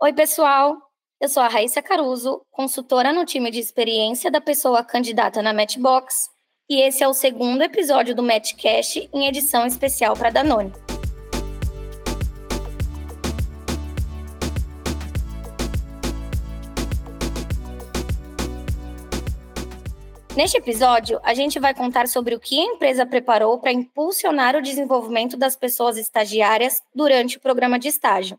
Oi, pessoal! Eu sou a Raíssa Caruso, consultora no time de experiência da pessoa candidata na Matchbox, e esse é o segundo episódio do Matchcast em edição especial para Danone. Neste episódio, a gente vai contar sobre o que a empresa preparou para impulsionar o desenvolvimento das pessoas estagiárias durante o programa de estágio.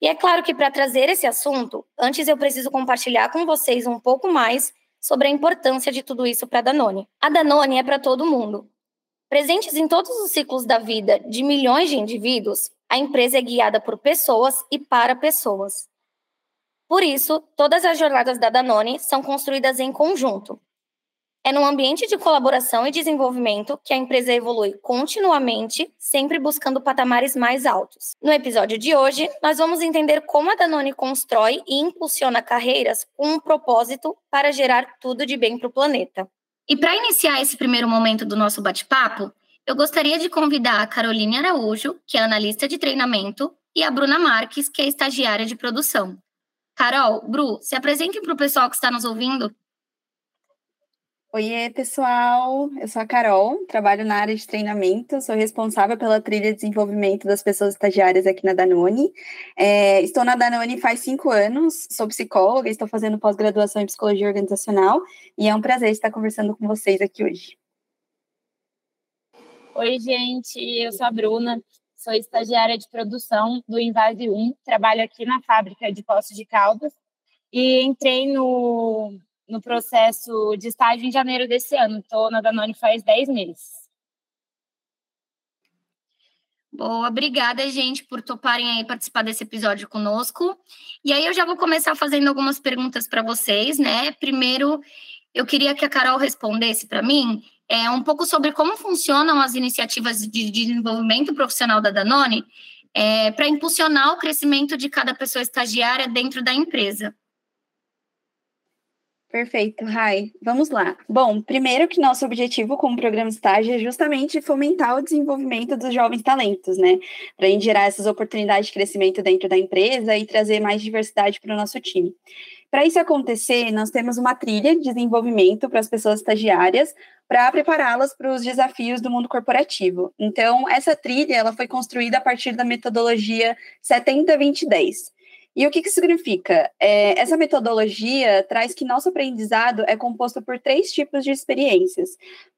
E é claro que para trazer esse assunto, antes eu preciso compartilhar com vocês um pouco mais sobre a importância de tudo isso para a Danone. A Danone é para todo mundo. Presentes em todos os ciclos da vida de milhões de indivíduos, a empresa é guiada por pessoas e para pessoas. Por isso, todas as jornadas da Danone são construídas em conjunto, é num ambiente de colaboração e desenvolvimento que a empresa evolui continuamente, sempre buscando patamares mais altos. No episódio de hoje, nós vamos entender como a Danone constrói e impulsiona carreiras com um propósito para gerar tudo de bem para o planeta. E para iniciar esse primeiro momento do nosso bate-papo, eu gostaria de convidar a Caroline Araújo, que é analista de treinamento, e a Bruna Marques, que é estagiária de produção. Carol, Bru, se apresentem para o pessoal que está nos ouvindo. Oiê, pessoal! Eu sou a Carol, trabalho na área de treinamento, sou responsável pela trilha de desenvolvimento das pessoas estagiárias aqui na Danone. É, estou na Danone faz cinco anos, sou psicóloga, estou fazendo pós-graduação em psicologia organizacional e é um prazer estar conversando com vocês aqui hoje. Oi, gente, eu sou a Bruna, sou estagiária de produção do Invase 1, trabalho aqui na fábrica de Poços de Caldas e entrei no no processo de estágio em janeiro desse ano. Estou na Danone faz 10 meses. Boa, obrigada, gente, por toparem aí participar desse episódio conosco. E aí eu já vou começar fazendo algumas perguntas para vocês, né? Primeiro, eu queria que a Carol respondesse para mim é, um pouco sobre como funcionam as iniciativas de desenvolvimento profissional da Danone é, para impulsionar o crescimento de cada pessoa estagiária dentro da empresa. Perfeito, Rai. Vamos lá. Bom, primeiro que nosso objetivo como programa estágio é justamente fomentar o desenvolvimento dos jovens talentos, né? Para gerar essas oportunidades de crescimento dentro da empresa e trazer mais diversidade para o nosso time. Para isso acontecer, nós temos uma trilha de desenvolvimento para as pessoas estagiárias, para prepará-las para os desafios do mundo corporativo. Então, essa trilha ela foi construída a partir da metodologia 70-20-10 e o que, que significa? É, essa metodologia traz que nosso aprendizado é composto por três tipos de experiências.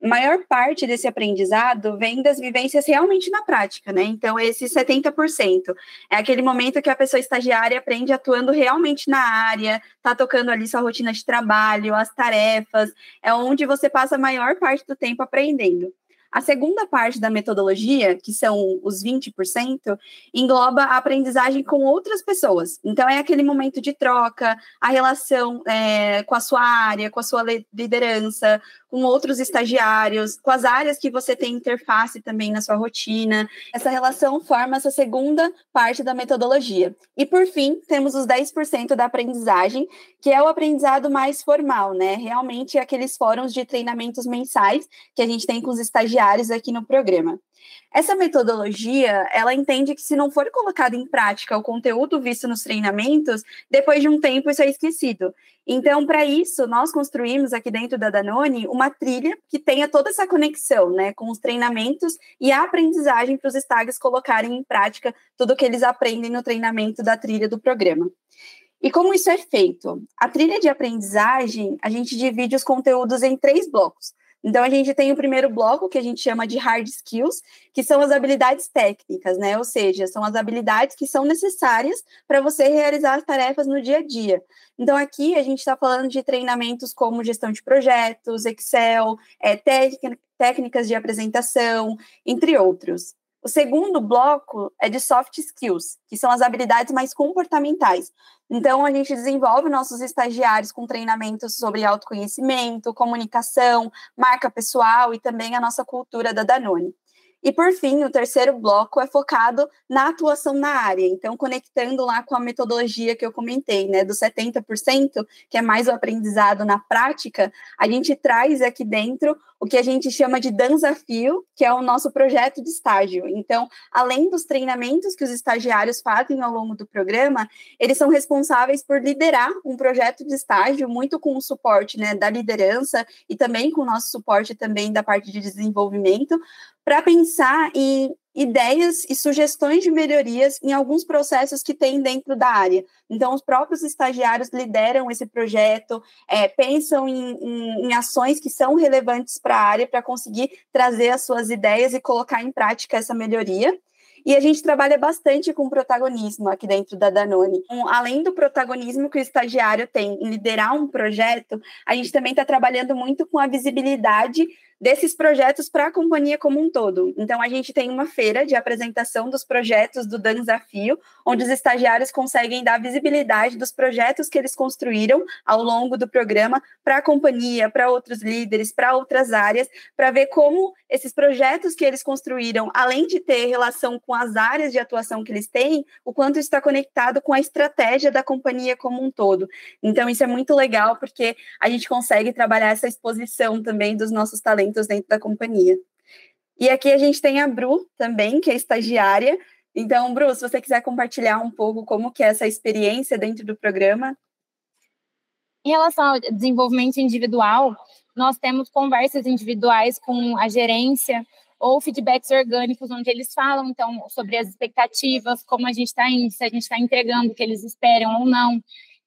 A maior parte desse aprendizado vem das vivências realmente na prática, né? Então, esse 70% é aquele momento que a pessoa estagiária aprende atuando realmente na área, tá tocando ali sua rotina de trabalho, as tarefas, é onde você passa a maior parte do tempo aprendendo. A segunda parte da metodologia, que são os 20%, engloba a aprendizagem com outras pessoas. Então, é aquele momento de troca, a relação é, com a sua área, com a sua liderança, com outros estagiários, com as áreas que você tem interface também na sua rotina. Essa relação forma essa segunda parte da metodologia. E por fim, temos os 10% da aprendizagem, que é o aprendizado mais formal, né? Realmente aqueles fóruns de treinamentos mensais que a gente tem com os estagiários aqui no programa. Essa metodologia, ela entende que se não for colocado em prática o conteúdo visto nos treinamentos, depois de um tempo isso é esquecido. Então, para isso, nós construímos aqui dentro da Danone uma trilha que tenha toda essa conexão, né, com os treinamentos e a aprendizagem para os estágios colocarem em prática tudo que eles aprendem no treinamento da trilha do programa. E como isso é feito? A trilha de aprendizagem, a gente divide os conteúdos em três blocos. Então, a gente tem o primeiro bloco, que a gente chama de hard skills, que são as habilidades técnicas, né? Ou seja, são as habilidades que são necessárias para você realizar as tarefas no dia a dia. Então, aqui a gente está falando de treinamentos como gestão de projetos, Excel, é, técnicas de apresentação, entre outros. O segundo bloco é de soft skills, que são as habilidades mais comportamentais. Então, a gente desenvolve nossos estagiários com treinamentos sobre autoconhecimento, comunicação, marca pessoal e também a nossa cultura da Danone. E, por fim, o terceiro bloco é focado na atuação na área, então, conectando lá com a metodologia que eu comentei, né, do 70%, que é mais o aprendizado na prática, a gente traz aqui dentro o que a gente chama de Danzafio, que é o nosso projeto de estágio. Então, além dos treinamentos que os estagiários fazem ao longo do programa, eles são responsáveis por liderar um projeto de estágio, muito com o suporte né, da liderança e também com o nosso suporte também da parte de desenvolvimento, para pensar em ideias e sugestões de melhorias em alguns processos que tem dentro da área. Então, os próprios estagiários lideram esse projeto, é, pensam em, em, em, ações que são relevantes para a área para conseguir trazer as suas ideias e colocar em prática essa melhoria. E a gente trabalha bastante com protagonismo aqui dentro da Danone. Um, além do protagonismo que o estagiário tem em liderar um projeto, a gente também está trabalhando muito com a visibilidade desses projetos para a companhia como um todo. Então, a gente tem uma feira de apresentação dos projetos do Dan Desafio, onde os estagiários conseguem dar visibilidade dos projetos que eles construíram ao longo do programa para a companhia, para outros líderes, para outras áreas, para ver como esses projetos que eles construíram, além de ter relação com as áreas de atuação que eles têm, o quanto está conectado com a estratégia da companhia como um todo. Então, isso é muito legal, porque a gente consegue trabalhar essa exposição também dos nossos talentos dentro da companhia. E aqui a gente tem a Bru também, que é estagiária. Então, Bru, se você quiser compartilhar um pouco como que é essa experiência dentro do programa. Em relação ao desenvolvimento individual, nós temos conversas individuais com a gerência ou feedbacks orgânicos, onde eles falam, então, sobre as expectativas, como a gente está indo, se a gente está entregando o que eles esperam ou não.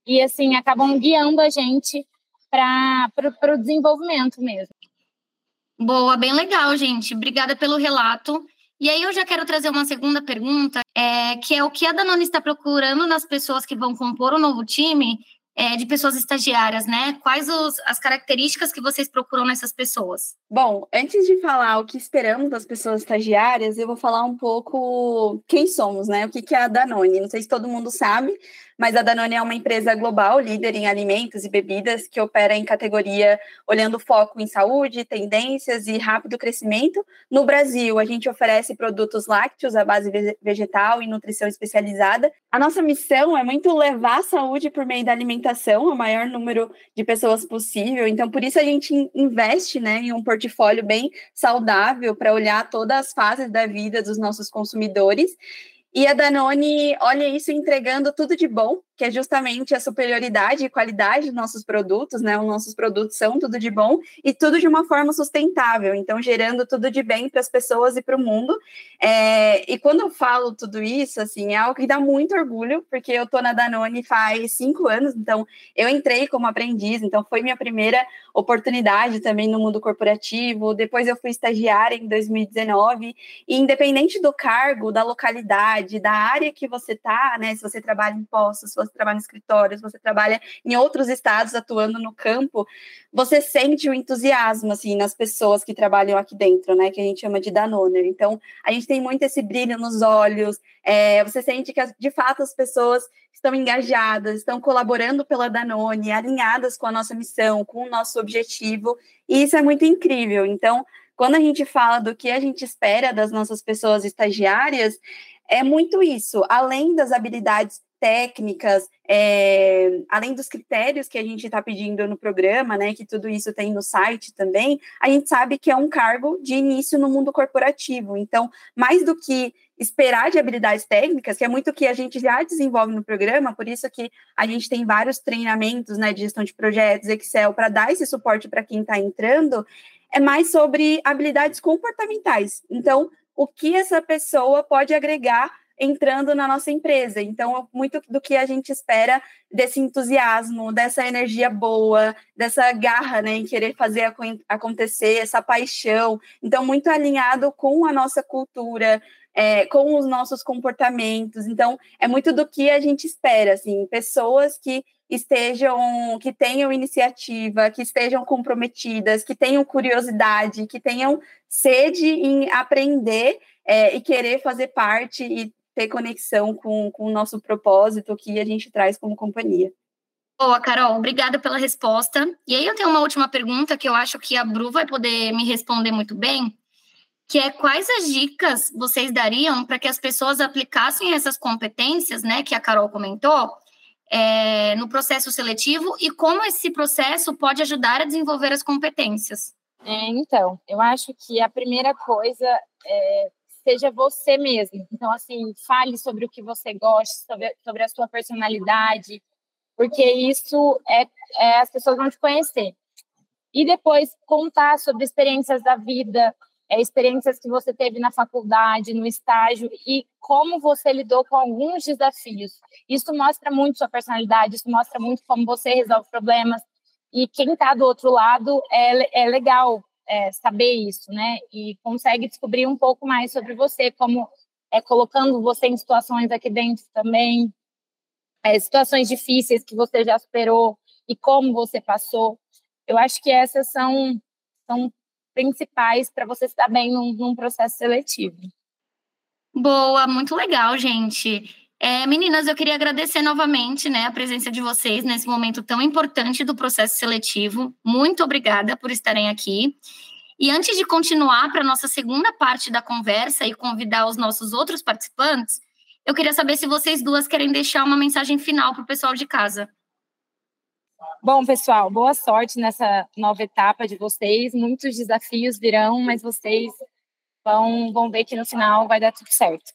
E, assim, acabam guiando a gente para o desenvolvimento mesmo. Boa, bem legal, gente. Obrigada pelo relato. E aí eu já quero trazer uma segunda pergunta, é, que é o que a Danone está procurando nas pessoas que vão compor o novo time é, de pessoas estagiárias, né? Quais os, as características que vocês procuram nessas pessoas? Bom, antes de falar o que esperamos das pessoas estagiárias, eu vou falar um pouco quem somos, né? O que, que é a Danone. Não sei se todo mundo sabe, mas a Danone é uma empresa global, líder em alimentos e bebidas, que opera em categoria olhando foco em saúde, tendências e rápido crescimento. No Brasil, a gente oferece produtos lácteos à base vegetal e nutrição especializada. A nossa missão é muito levar a saúde por meio da alimentação ao maior número de pessoas possível. Então, por isso a gente investe né, em um portfólio bem saudável para olhar todas as fases da vida dos nossos consumidores. E a Danone olha isso entregando tudo de bom que é justamente a superioridade e qualidade dos nossos produtos, né? Os nossos produtos são tudo de bom e tudo de uma forma sustentável, então gerando tudo de bem para as pessoas e para o mundo. É, e quando eu falo tudo isso, assim, é algo que dá muito orgulho, porque eu tô na Danone faz cinco anos, então eu entrei como aprendiz, então foi minha primeira oportunidade também no mundo corporativo. Depois eu fui estagiária em 2019 e independente do cargo, da localidade, da área que você tá, né? Se você trabalha em postos, você trabalha em escritórios, você trabalha em outros estados atuando no campo, você sente o entusiasmo, assim, nas pessoas que trabalham aqui dentro, né, que a gente chama de Danoner. Então, a gente tem muito esse brilho nos olhos, é, você sente que, de fato, as pessoas estão engajadas, estão colaborando pela Danone, alinhadas com a nossa missão, com o nosso objetivo, e isso é muito incrível. Então, quando a gente fala do que a gente espera das nossas pessoas estagiárias, é muito isso, além das habilidades técnicas, é, além dos critérios que a gente está pedindo no programa, né, que tudo isso tem no site também, a gente sabe que é um cargo de início no mundo corporativo. Então, mais do que esperar de habilidades técnicas, que é muito que a gente já desenvolve no programa, por isso que a gente tem vários treinamentos né, de gestão de projetos, Excel, para dar esse suporte para quem está entrando, é mais sobre habilidades comportamentais. Então, o que essa pessoa pode agregar entrando na nossa empresa. Então, muito do que a gente espera desse entusiasmo, dessa energia boa, dessa garra né, em querer fazer acontecer, essa paixão. Então, muito alinhado com a nossa cultura, é, com os nossos comportamentos. Então, é muito do que a gente espera, assim, pessoas que estejam, que tenham iniciativa, que estejam comprometidas, que tenham curiosidade, que tenham sede em aprender é, e querer fazer parte e ter conexão com, com o nosso propósito que a gente traz como companhia. Boa, Carol, obrigada pela resposta. E aí eu tenho uma última pergunta que eu acho que a Bru vai poder me responder muito bem, que é quais as dicas vocês dariam para que as pessoas aplicassem essas competências, né, que a Carol comentou, é, no processo seletivo e como esse processo pode ajudar a desenvolver as competências? É, então, eu acho que a primeira coisa é seja você mesmo. Então, assim, fale sobre o que você gosta, sobre, sobre a sua personalidade, porque isso é, é as pessoas vão te conhecer. E depois contar sobre experiências da vida, é, experiências que você teve na faculdade, no estágio e como você lidou com alguns desafios. Isso mostra muito sua personalidade, isso mostra muito como você resolve problemas. E quem está do outro lado é, é legal é, saber isso, né? E consegue descobrir um pouco mais sobre você, como é colocando você em situações aqui dentro também, é, situações difíceis que você já superou e como você passou. Eu acho que essas são, são principais para você estar bem num, num, processo seletivo. Boa, muito legal, gente. É, meninas, eu queria agradecer novamente né, a presença de vocês nesse momento tão importante do processo seletivo. Muito obrigada por estarem aqui. E antes de continuar para a nossa segunda parte da conversa e convidar os nossos outros participantes, eu queria saber se vocês duas querem deixar uma mensagem final para o pessoal de casa. Bom, pessoal, boa sorte nessa nova etapa de vocês. Muitos desafios virão, mas vocês vão, vão ver que no final vai dar tudo certo.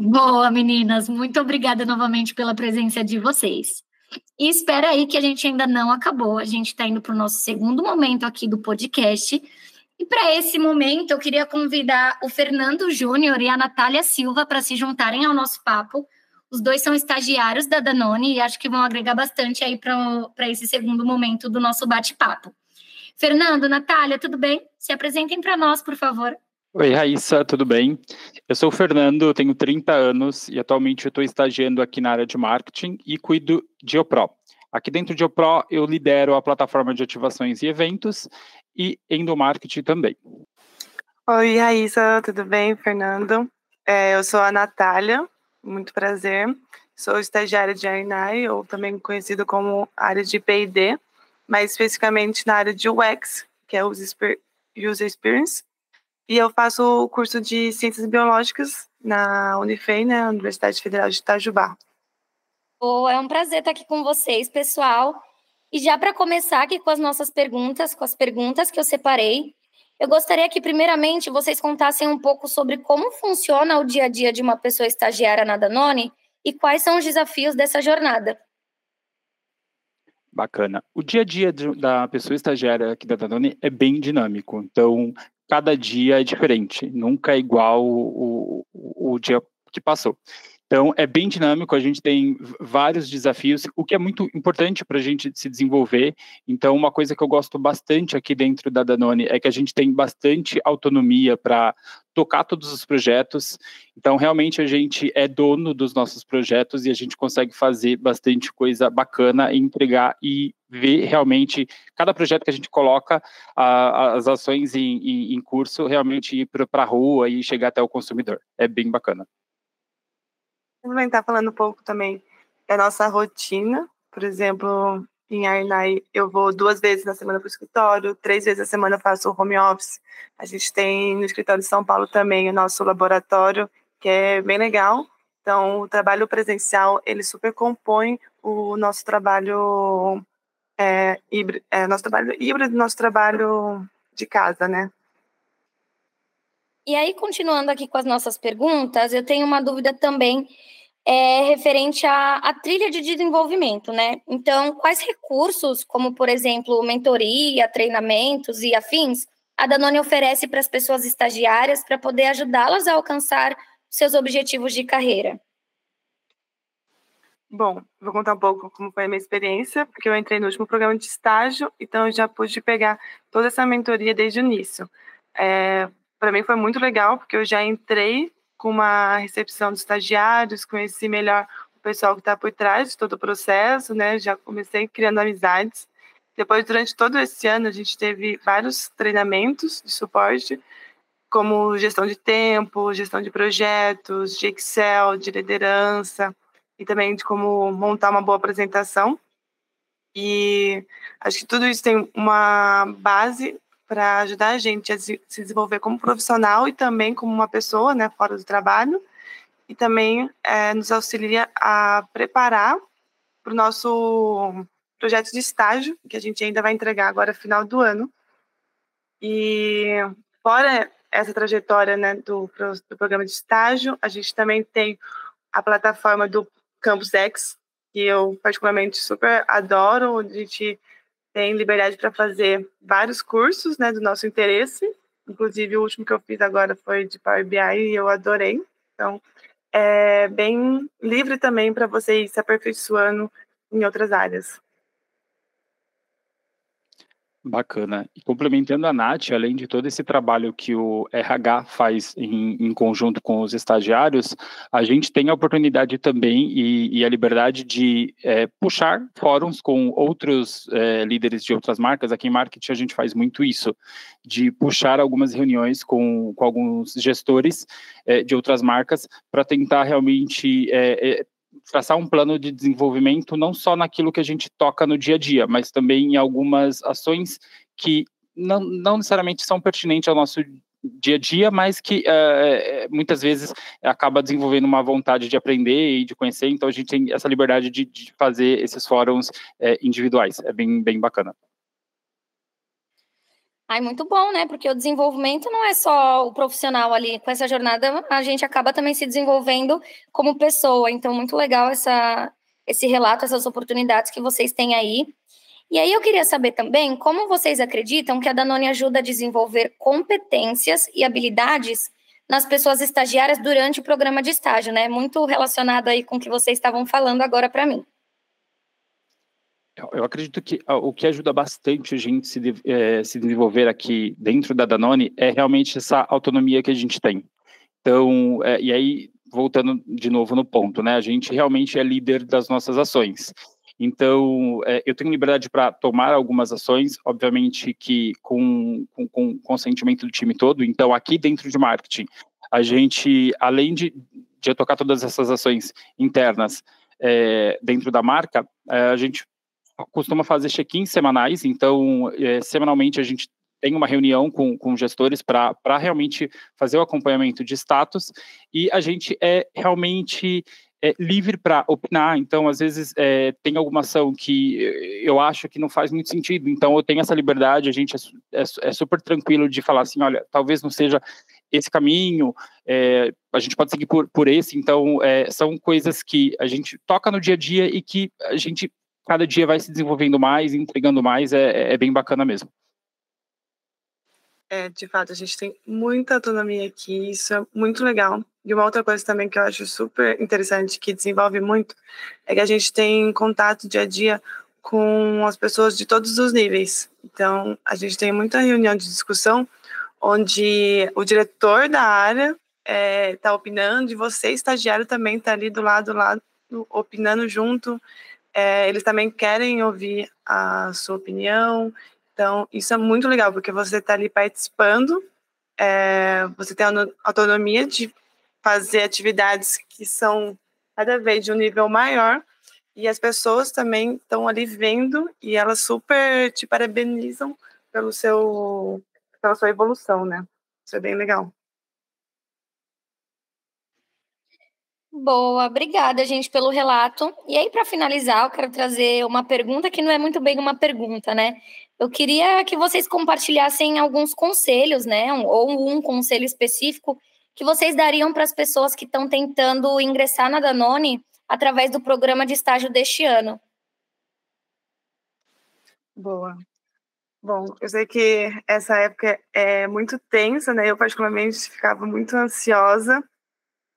Boa, meninas. Muito obrigada novamente pela presença de vocês. E espera aí que a gente ainda não acabou. A gente está indo para o nosso segundo momento aqui do podcast. E para esse momento, eu queria convidar o Fernando Júnior e a Natália Silva para se juntarem ao nosso papo os dois são estagiários da Danone e acho que vão agregar bastante aí para esse segundo momento do nosso bate-papo. Fernando, Natália, tudo bem? Se apresentem para nós, por favor. Oi, Raíssa, tudo bem? Eu sou o Fernando, tenho 30 anos e atualmente estou estagiando aqui na área de marketing e cuido de OPRO. Aqui dentro de OPRO, eu lidero a plataforma de ativações e eventos e endomarketing também. Oi, Raíssa, tudo bem? Fernando. É, eu sou a Natália, muito prazer. Sou estagiária de ARNAI, ou também conhecido como área de P&D, mais especificamente na área de UX, que é User Experience. E eu faço o curso de Ciências Biológicas na Unifei, né, Universidade Federal de Itajubá. Oh, é um prazer estar aqui com vocês, pessoal. E já para começar aqui com as nossas perguntas, com as perguntas que eu separei, eu gostaria que, primeiramente, vocês contassem um pouco sobre como funciona o dia a dia de uma pessoa estagiária na Danone e quais são os desafios dessa jornada. Bacana. O dia a dia da pessoa estagiária aqui da Danone é bem dinâmico. Então, cada dia é diferente. Nunca é igual o, o, o dia que passou. Então, é bem dinâmico, a gente tem vários desafios, o que é muito importante para a gente se desenvolver. Então, uma coisa que eu gosto bastante aqui dentro da Danone é que a gente tem bastante autonomia para tocar todos os projetos. Então, realmente, a gente é dono dos nossos projetos e a gente consegue fazer bastante coisa bacana e entregar e ver realmente cada projeto que a gente coloca, a, as ações em, em, em curso, realmente ir para a rua e chegar até o consumidor. É bem bacana complementar falando um pouco também da nossa rotina. Por exemplo, em Arnai, eu vou duas vezes na semana para o escritório, três vezes na semana faço home office. A gente tem no escritório de São Paulo também o nosso laboratório, que é bem legal. Então, o trabalho presencial, ele super compõe o nosso trabalho é, híbrido, é, nosso trabalho híbrido, nosso trabalho de casa, né? E aí, continuando aqui com as nossas perguntas, eu tenho uma dúvida também é, referente à, à, trilha de desenvolvimento, né? Então, quais recursos, como por exemplo, mentoria, treinamentos e afins, a Danone oferece para as pessoas estagiárias para poder ajudá-las a alcançar seus objetivos de carreira? Bom, vou contar um pouco como foi a minha experiência, porque eu entrei no último programa de estágio, então eu já pude pegar toda essa mentoria desde o início. É, para mim foi muito legal, porque eu já entrei com uma recepção dos estagiários, conheci melhor o pessoal que está por trás de todo o processo, né? Já comecei criando amizades. Depois, durante todo esse ano, a gente teve vários treinamentos de suporte, como gestão de tempo, gestão de projetos, de Excel, de liderança, e também de como montar uma boa apresentação. E acho que tudo isso tem uma base para ajudar a gente a se desenvolver como profissional e também como uma pessoa, né, fora do trabalho, e também é, nos auxilia a preparar para o nosso projeto de estágio, que a gente ainda vai entregar agora final do ano. E fora essa trajetória né, do, do programa de estágio, a gente também tem a plataforma do Campus X, que eu particularmente super adoro, onde a gente tem liberdade para fazer vários cursos né, do nosso interesse. Inclusive, o último que eu fiz agora foi de Power BI e eu adorei. Então, é bem livre também para você ir se aperfeiçoando em outras áreas. Bacana. E complementando a Nath, além de todo esse trabalho que o RH faz em, em conjunto com os estagiários, a gente tem a oportunidade também e, e a liberdade de é, puxar fóruns com outros é, líderes de outras marcas. Aqui em marketing a gente faz muito isso, de puxar algumas reuniões com, com alguns gestores é, de outras marcas para tentar realmente é, é, traçar um plano de desenvolvimento não só naquilo que a gente toca no dia a dia, mas também em algumas ações que não, não necessariamente são pertinentes ao nosso dia a dia, mas que uh, muitas vezes acaba desenvolvendo uma vontade de aprender e de conhecer, então a gente tem essa liberdade de, de fazer esses fóruns uh, individuais, é bem, bem bacana. Ai, muito bom, né? Porque o desenvolvimento não é só o profissional ali. Com essa jornada, a gente acaba também se desenvolvendo como pessoa. Então, muito legal essa, esse relato, essas oportunidades que vocês têm aí. E aí eu queria saber também como vocês acreditam que a Danone ajuda a desenvolver competências e habilidades nas pessoas estagiárias durante o programa de estágio, né? Muito relacionado aí com o que vocês estavam falando agora para mim. Eu acredito que o que ajuda bastante a gente se, é, se desenvolver aqui dentro da Danone é realmente essa autonomia que a gente tem. Então, é, e aí, voltando de novo no ponto, né? A gente realmente é líder das nossas ações. Então, é, eu tenho liberdade para tomar algumas ações, obviamente que com, com, com consentimento do time todo. Então, aqui dentro de marketing, a gente, além de, de tocar todas essas ações internas é, dentro da marca, é, a gente costuma fazer check-ins semanais, então, é, semanalmente a gente tem uma reunião com, com gestores para realmente fazer o acompanhamento de status e a gente é realmente é, livre para opinar. Então, às vezes, é, tem alguma ação que eu acho que não faz muito sentido. Então, eu tenho essa liberdade, a gente é, é, é super tranquilo de falar assim: olha, talvez não seja esse caminho, é, a gente pode seguir por, por esse. Então, é, são coisas que a gente toca no dia a dia e que a gente cada dia vai se desenvolvendo mais, entregando mais, é, é bem bacana mesmo. É, de fato, a gente tem muita autonomia aqui, isso é muito legal. E uma outra coisa também que eu acho super interessante, que desenvolve muito, é que a gente tem contato dia a dia com as pessoas de todos os níveis. Então, a gente tem muita reunião de discussão onde o diretor da área está é, tá opinando e você, estagiário, também está ali do lado, do lado, opinando junto é, eles também querem ouvir a sua opinião. Então, isso é muito legal, porque você está ali participando, é, você tem a autonomia de fazer atividades que são cada vez de um nível maior, e as pessoas também estão ali vendo e elas super te parabenizam pelo seu, pela sua evolução, né? Isso é bem legal. Boa, obrigada, gente, pelo relato. E aí, para finalizar, eu quero trazer uma pergunta que não é muito bem uma pergunta, né? Eu queria que vocês compartilhassem alguns conselhos, né? ou um conselho específico que vocês dariam para as pessoas que estão tentando ingressar na Danone através do programa de estágio deste ano. Boa. Bom, eu sei que essa época é muito tensa, né? Eu, particularmente, ficava muito ansiosa,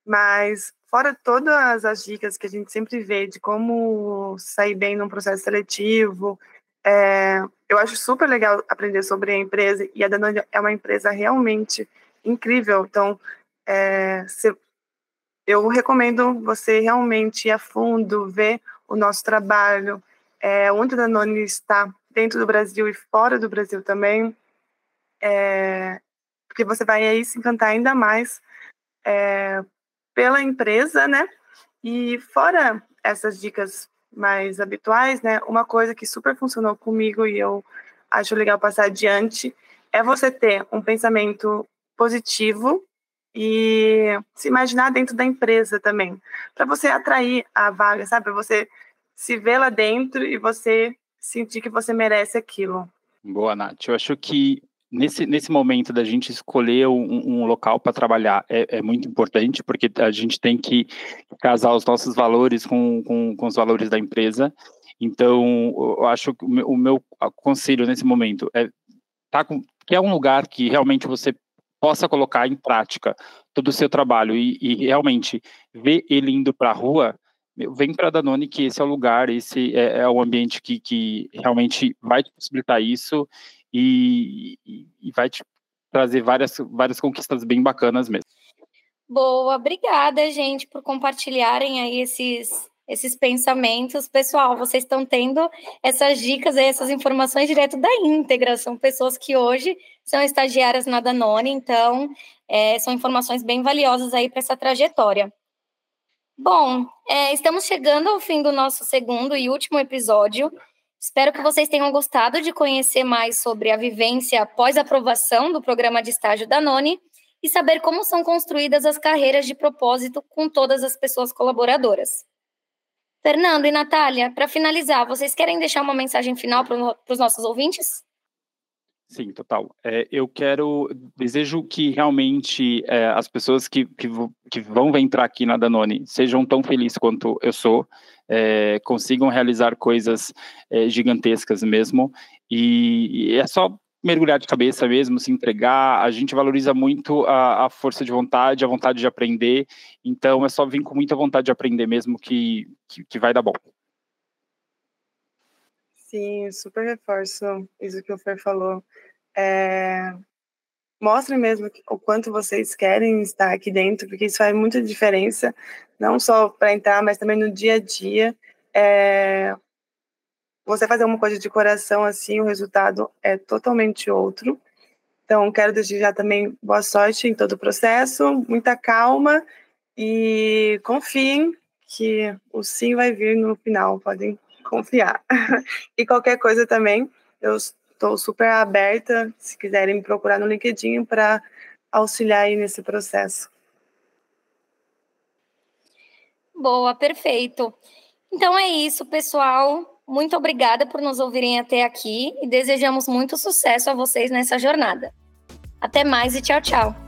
mas fora todas as dicas que a gente sempre vê de como sair bem num processo seletivo, é, eu acho super legal aprender sobre a empresa e a Danone é uma empresa realmente incrível. Então, é, se, eu recomendo você realmente ir a fundo, ver o nosso trabalho, é, onde a Danone está dentro do Brasil e fora do Brasil também, porque você vai aí se encantar ainda mais pela empresa, né? E fora essas dicas mais habituais, né? Uma coisa que super funcionou comigo e eu acho legal passar adiante é você ter um pensamento positivo e se imaginar dentro da empresa também, para você atrair a vaga, sabe? Você se ver lá dentro e você sentir que você merece aquilo. Boa, Nath. Eu acho que nesse, nesse momento da gente escolher um, um local para trabalhar é, é, muito importante, porque a gente tem que casar os nossos valores com, com, com os valores da empresa. Então, eu acho que o meu, o meu conselho nesse momento é tá com, que é um lugar que realmente você possa colocar em prática todo o seu trabalho e, e realmente ver ele indo para a rua, vem para a Danone que esse é o lugar, esse é, é o ambiente que, que realmente vai te possibilitar isso e, e vai te trazer várias, várias conquistas bem bacanas mesmo. Boa, obrigada, gente, por compartilharem aí esses, esses pensamentos. Pessoal, vocês estão tendo essas dicas aí, essas informações direto da íntegra. São pessoas que hoje são estagiárias na Danone, então é, são informações bem valiosas aí para essa trajetória. Bom, é, estamos chegando ao fim do nosso segundo e último episódio. Espero que vocês tenham gostado de conhecer mais sobre a vivência após aprovação do programa de estágio da Noni e saber como são construídas as carreiras de propósito com todas as pessoas colaboradoras. Fernando e Natália, para finalizar, vocês querem deixar uma mensagem final para os nossos ouvintes? Sim, total. É, eu quero, desejo que realmente é, as pessoas que, que, que, vão entrar aqui na Danone sejam tão felizes quanto eu sou, é, consigam realizar coisas é, gigantescas mesmo, e, e, é só mergulhar de cabeça mesmo, se entregar, a gente valoriza muito a, a, força de vontade, a vontade de aprender, então é só vir com muita vontade de aprender mesmo que, que, que vai dar bom. Sim, super reforço isso que o Fer falou. É, mostrem mesmo o quanto vocês querem estar aqui dentro, porque isso faz muita diferença, não só para entrar, mas também no dia a dia. É, você fazer uma coisa de coração assim, o resultado é totalmente outro. Então, quero desejar também boa sorte em todo o processo, muita calma e confiem que o sim vai vir no final. Podem confiar. e qualquer coisa também, eu estou super aberta, se quiserem me procurar no LinkedIn para auxiliar aí nesse processo. Boa, perfeito. Então é isso, pessoal. Muito obrigada por nos ouvirem até aqui e desejamos muito sucesso a vocês nessa jornada. Até mais e tchau, tchau.